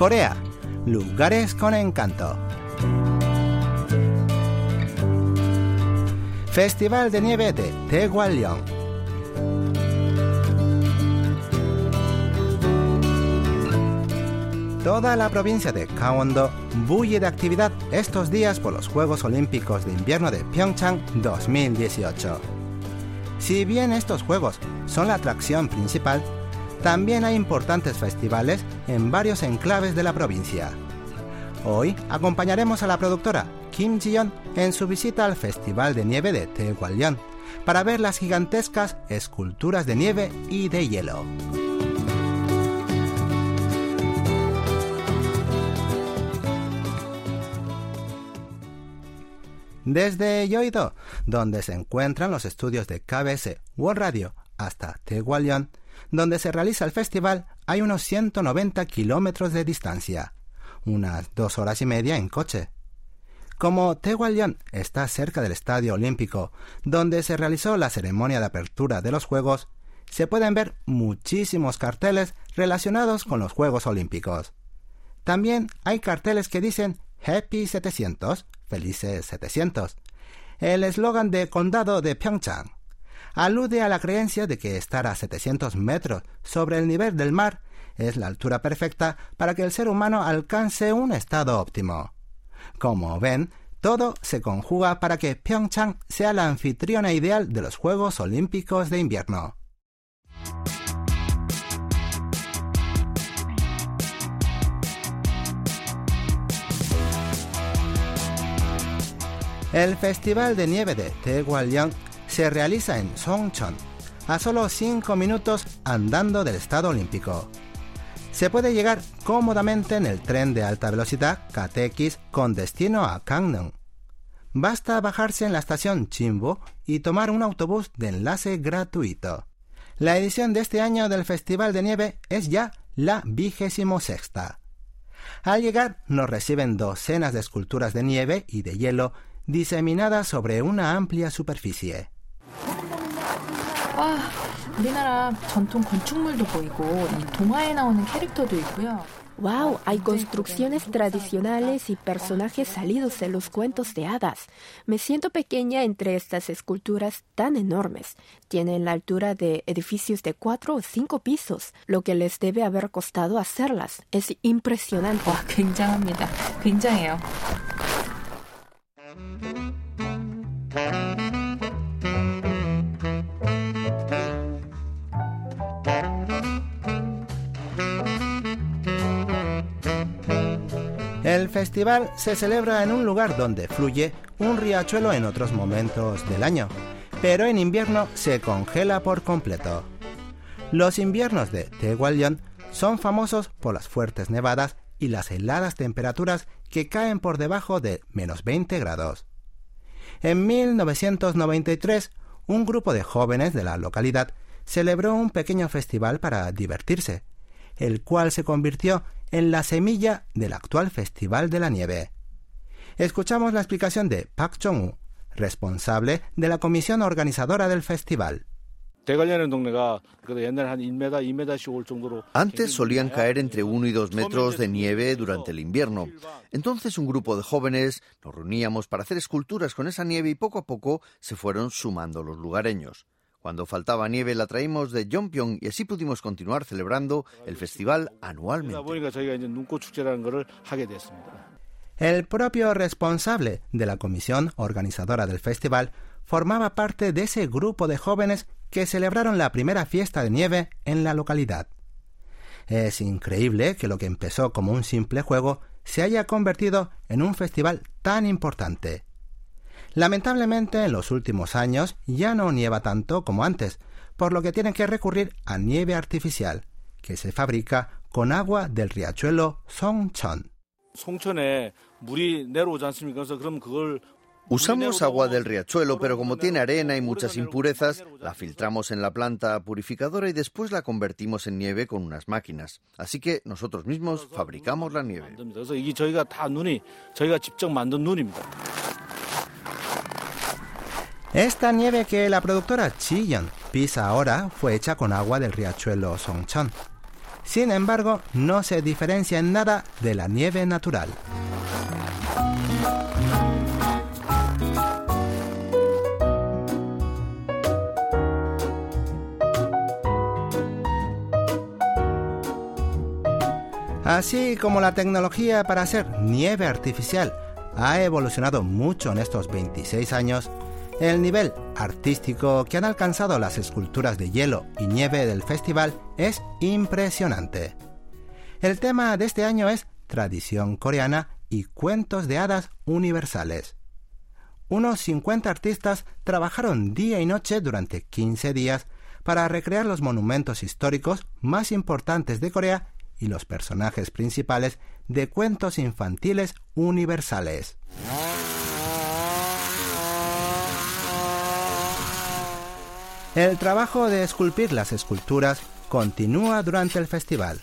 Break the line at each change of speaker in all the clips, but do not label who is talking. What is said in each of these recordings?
Corea, lugares con encanto. Festival de Nieve de Taegwallyeong. Toda la provincia de Gangwon-do bulle de actividad estos días por los Juegos Olímpicos de Invierno de Pyeongchang 2018. Si bien estos Juegos son la atracción principal, también hay importantes festivales en varios enclaves de la provincia. Hoy acompañaremos a la productora Kim Ji-yeon en su visita al Festival de Nieve de Taegwallyeon para ver las gigantescas esculturas de nieve y de hielo. Desde Yoido, donde se encuentran los estudios de KBS World Radio, hasta Taegwallyeon, donde se realiza el festival, hay unos 190 kilómetros de distancia, unas dos horas y media en coche. Como Taegwallyeon está cerca del Estadio Olímpico, donde se realizó la ceremonia de apertura de los Juegos, se pueden ver muchísimos carteles relacionados con los Juegos Olímpicos. También hay carteles que dicen Happy 700, felices 700, el eslogan de condado de Pyeongchang alude a la creencia de que estar a 700 metros sobre el nivel del mar es la altura perfecta para que el ser humano alcance un estado óptimo. Como ven, todo se conjuga para que Pyeongchang sea la anfitriona ideal de los Juegos Olímpicos de Invierno. El Festival de Nieve de Taegwallyeong se realiza en Songchon, a solo 5 minutos andando del Estado Olímpico. Se puede llegar cómodamente en el tren de alta velocidad KTX con destino a Gangneung. Basta bajarse en la estación Chimbo y tomar un autobús de enlace gratuito. La edición de este año del Festival de Nieve es ya la vigésimo sexta. Al llegar nos reciben docenas de esculturas de nieve y de hielo diseminadas sobre una amplia superficie.
Wow, hay construcciones tradicionales y personajes salidos de los cuentos de hadas. Me siento pequeña entre estas esculturas tan enormes. Tienen la altura de edificios de cuatro o cinco pisos, lo que les debe haber costado hacerlas. Es impresionante.
El festival se celebra en un lugar donde fluye un riachuelo en otros momentos del año, pero en invierno se congela por completo. Los inviernos de Taegwallyeon son famosos por las fuertes nevadas y las heladas temperaturas que caen por debajo de menos 20 grados. En 1993, un grupo de jóvenes de la localidad celebró un pequeño festival para divertirse, el cual se convirtió en la semilla del actual Festival de la Nieve. Escuchamos la explicación de Park Jong-woo, responsable de la comisión organizadora del festival.
Antes solían caer entre uno y dos metros de nieve durante el invierno. Entonces un grupo de jóvenes nos reuníamos para hacer esculturas con esa nieve y poco a poco se fueron sumando los lugareños. Cuando faltaba nieve la traímos de Jongpyeong y así pudimos continuar celebrando el festival anualmente.
El propio responsable de la comisión organizadora del festival formaba parte de ese grupo de jóvenes que celebraron la primera fiesta de nieve en la localidad. Es increíble que lo que empezó como un simple juego se haya convertido en un festival tan importante. Lamentablemente en los últimos años ya no nieva tanto como antes, por lo que tienen que recurrir a nieve artificial, que se fabrica con agua del riachuelo Songchon.
Usamos agua del riachuelo, pero como tiene arena y muchas impurezas, la filtramos en la planta purificadora y después la convertimos en nieve con unas máquinas. Así que nosotros mismos fabricamos la nieve.
Esta nieve que la productora Chillon pisa ahora fue hecha con agua del riachuelo Songchon. Sin embargo, no se diferencia en nada de la nieve natural. Así como la tecnología para hacer nieve artificial ha evolucionado mucho en estos 26 años, el nivel artístico que han alcanzado las esculturas de hielo y nieve del festival es impresionante. El tema de este año es tradición coreana y cuentos de hadas universales. Unos 50 artistas trabajaron día y noche durante 15 días para recrear los monumentos históricos más importantes de Corea y los personajes principales de cuentos infantiles universales. El trabajo de esculpir las esculturas continúa durante el festival.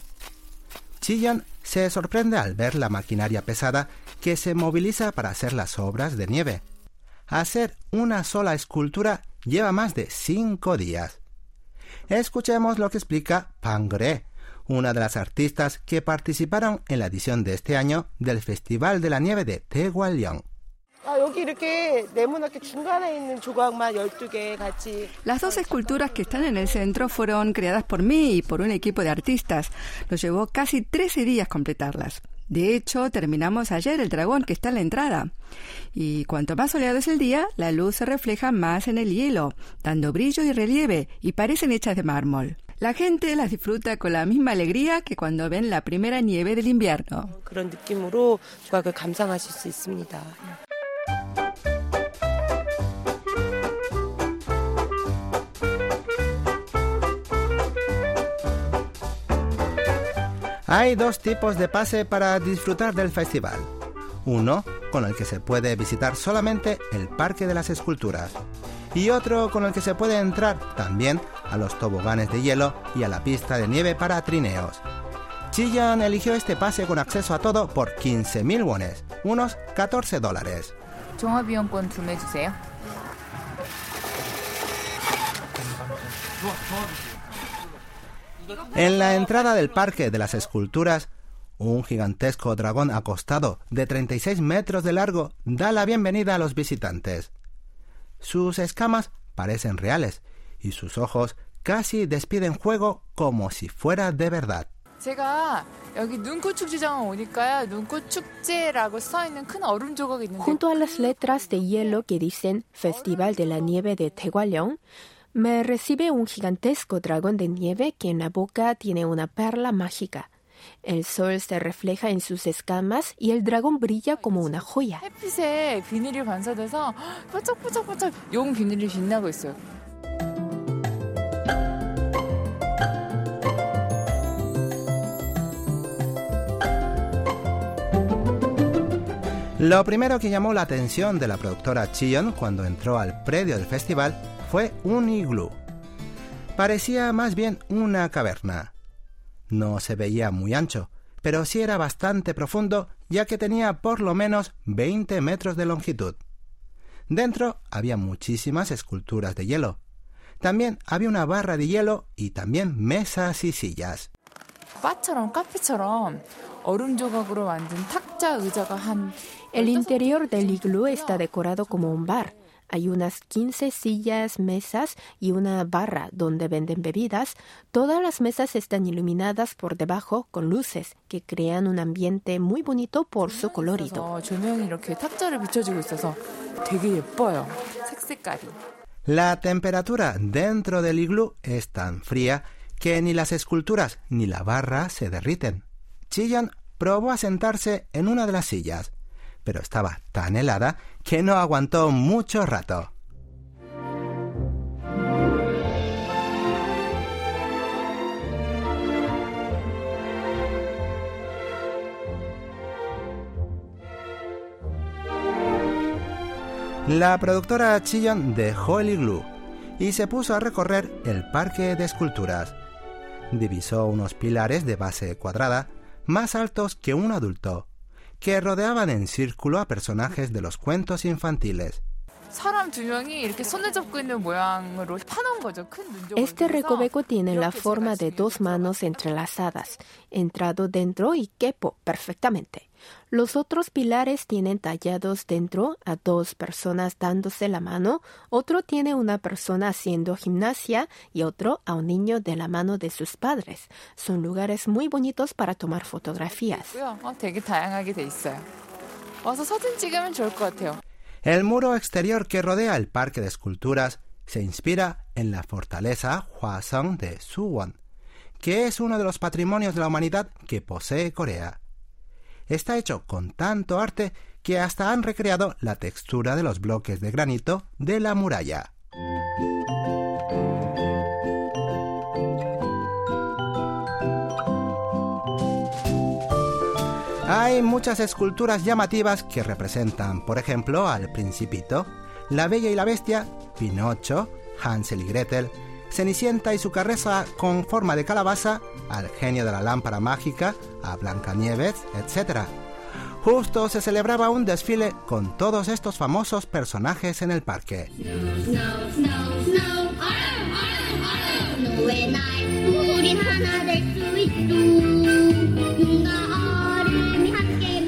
Chillon se sorprende al ver la maquinaria pesada que se moviliza para hacer las obras de nieve. Hacer una sola escultura lleva más de cinco días. Escuchemos lo que explica Pangre, una de las artistas que participaron en la edición de este año del Festival de la Nieve de Taegwalyeong.
Las dos esculturas que están en el centro fueron creadas por mí y por un equipo de artistas. Nos llevó casi 13 días completarlas. De hecho, terminamos ayer el dragón que está en la entrada. Y cuanto más soleado es el día, la luz se refleja más en el hielo, dando brillo y relieve, y parecen hechas de mármol. La gente las disfruta con la misma alegría que cuando ven la primera nieve del invierno.
Hay dos tipos de pase para disfrutar del festival. Uno, con el que se puede visitar solamente el Parque de las Esculturas y otro con el que se puede entrar también a los toboganes de hielo y a la pista de nieve para trineos. Chillan eligió este pase con acceso a todo por 15.000 wones, unos 14 dólares. En la entrada del Parque de las Esculturas, un gigantesco dragón acostado de 36 metros de largo da la bienvenida a los visitantes. Sus escamas parecen reales y sus ojos casi despiden fuego como si fuera de verdad.
제가 여기 눈꽃축제장을 오니까요. 눈꽃축제라고 써 있는 큰 얼음 조각이 있는데
Junto a las letras de hielo que dicen Festival de la Nieve de Tegualeón me recibe un gigantesco dragón de nieve que en la boca tiene una perla mágica. El sol se refleja en sus escamas y el dragón brilla como una joya. 햇빛에 비늘이 반사돼서 반짝반짝반짝 용 비늘이 빛나고 있어요.
Lo primero que llamó la atención de la productora Chion cuando entró al predio del festival fue un iglú. Parecía más bien una caverna. No se veía muy ancho, pero sí era bastante profundo ya que tenía por lo menos 20 metros de longitud. Dentro había muchísimas esculturas de hielo. También había una barra de hielo y también mesas y sillas.
El interior del iglú está decorado como un bar. Hay unas 15 sillas, mesas y una barra donde venden bebidas. Todas las mesas están iluminadas por debajo con luces que crean un ambiente muy bonito por su colorido.
La temperatura dentro del iglú es tan fría que ni las esculturas ni la barra se derriten. Chillan probó a sentarse en una de las sillas pero estaba tan helada que no aguantó mucho rato. La productora Chillon dejó el iglú y se puso a recorrer el parque de esculturas. Divisó unos pilares de base cuadrada más altos que un adulto que rodeaban en círculo a personajes de los cuentos infantiles.
Este recoveco tiene la forma de dos manos entrelazadas, entrado dentro y quepo perfectamente. Los otros pilares tienen tallados dentro a dos personas dándose la mano, otro tiene una persona haciendo gimnasia y otro a un niño de la mano de sus padres. Son lugares muy bonitos para tomar fotografías.
El muro exterior que rodea el parque de esculturas se inspira en la fortaleza Hwasong de Suwon, que es uno de los patrimonios de la humanidad que posee Corea. Está hecho con tanto arte que hasta han recreado la textura de los bloques de granito de la muralla. Hay muchas esculturas llamativas que representan, por ejemplo, al Principito, la Bella y la Bestia, Pinocho, Hansel y Gretel, Cenicienta y su carreza con forma de calabaza, al genio de la lámpara mágica, a Blancanieves, etc. Justo se celebraba un desfile con todos estos famosos personajes en el parque.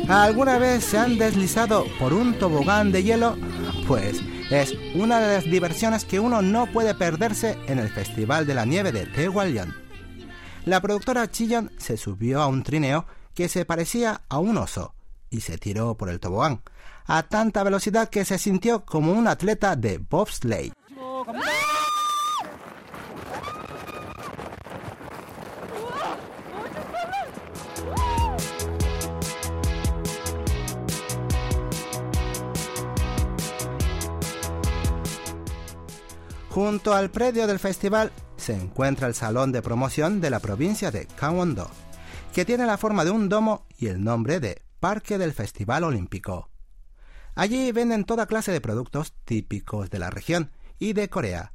¿Alguna vez se han deslizado por un tobogán de hielo? Pues es una de las diversiones que uno no puede perderse en el Festival de la Nieve de Tehualian. La productora Chillon se subió a un trineo que se parecía a un oso y se tiró por el tobogán a tanta velocidad que se sintió como un atleta de bobsleigh. Junto al predio del festival se encuentra el salón de promoción de la provincia de Gangwon-do, que tiene la forma de un domo y el nombre de Parque del Festival Olímpico. Allí venden toda clase de productos típicos de la región y de Corea,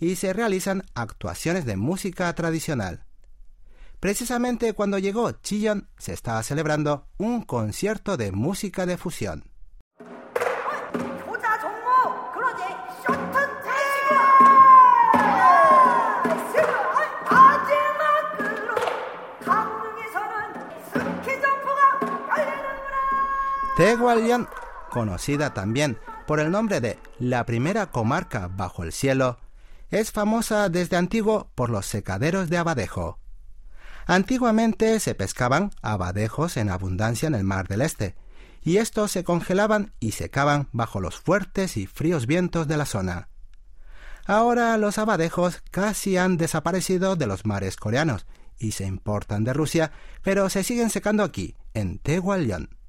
y se realizan actuaciones de música tradicional. Precisamente cuando llegó Chillon se estaba celebrando un concierto de música de fusión. Tegualian, conocida también por el nombre de la primera comarca bajo el cielo, es famosa desde antiguo por los secaderos de abadejo. Antiguamente se pescaban abadejos en abundancia en el mar del Este, y estos se congelaban y secaban bajo los fuertes y fríos vientos de la zona. Ahora los abadejos casi han desaparecido de los mares coreanos y se importan de Rusia, pero se siguen secando aquí, en Tehualian.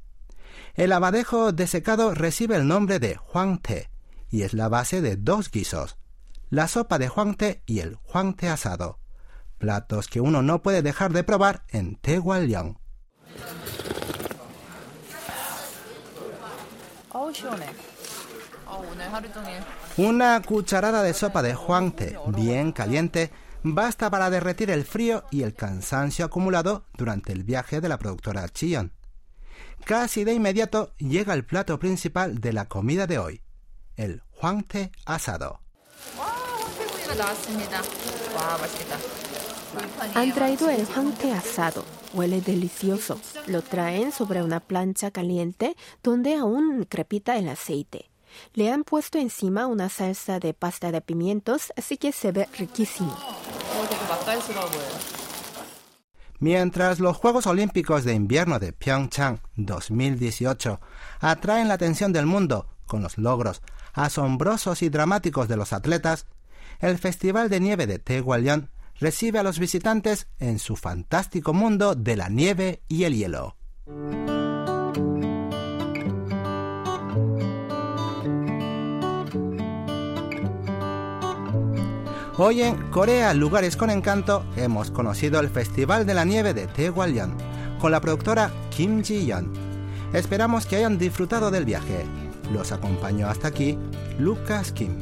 El abadejo desecado recibe el nombre de huangte y es la base de dos guisos, la sopa de huangte y el huangte asado, platos que uno no puede dejar de probar en Tehualiang. Una cucharada de sopa de huangte bien caliente basta para derretir el frío y el cansancio acumulado durante el viaje de la productora Chion. Casi de inmediato llega el plato principal de la comida de hoy, el huangte asado.
Han traído el huangte asado. Huele delicioso. Lo traen sobre una plancha caliente donde aún crepita el aceite. Le han puesto encima una salsa de pasta de pimientos, así que se ve riquísimo.
Mientras los Juegos Olímpicos de Invierno de Pyeongchang 2018 atraen la atención del mundo con los logros asombrosos y dramáticos de los atletas, el Festival de Nieve de Tegualian recibe a los visitantes en su fantástico mundo de la nieve y el hielo. Hoy en Corea, Lugares con Encanto, hemos conocido el Festival de la Nieve de Taegwalyeon con la productora Kim Ji-yeon. Esperamos que hayan disfrutado del viaje. Los acompañó hasta aquí Lucas Kim.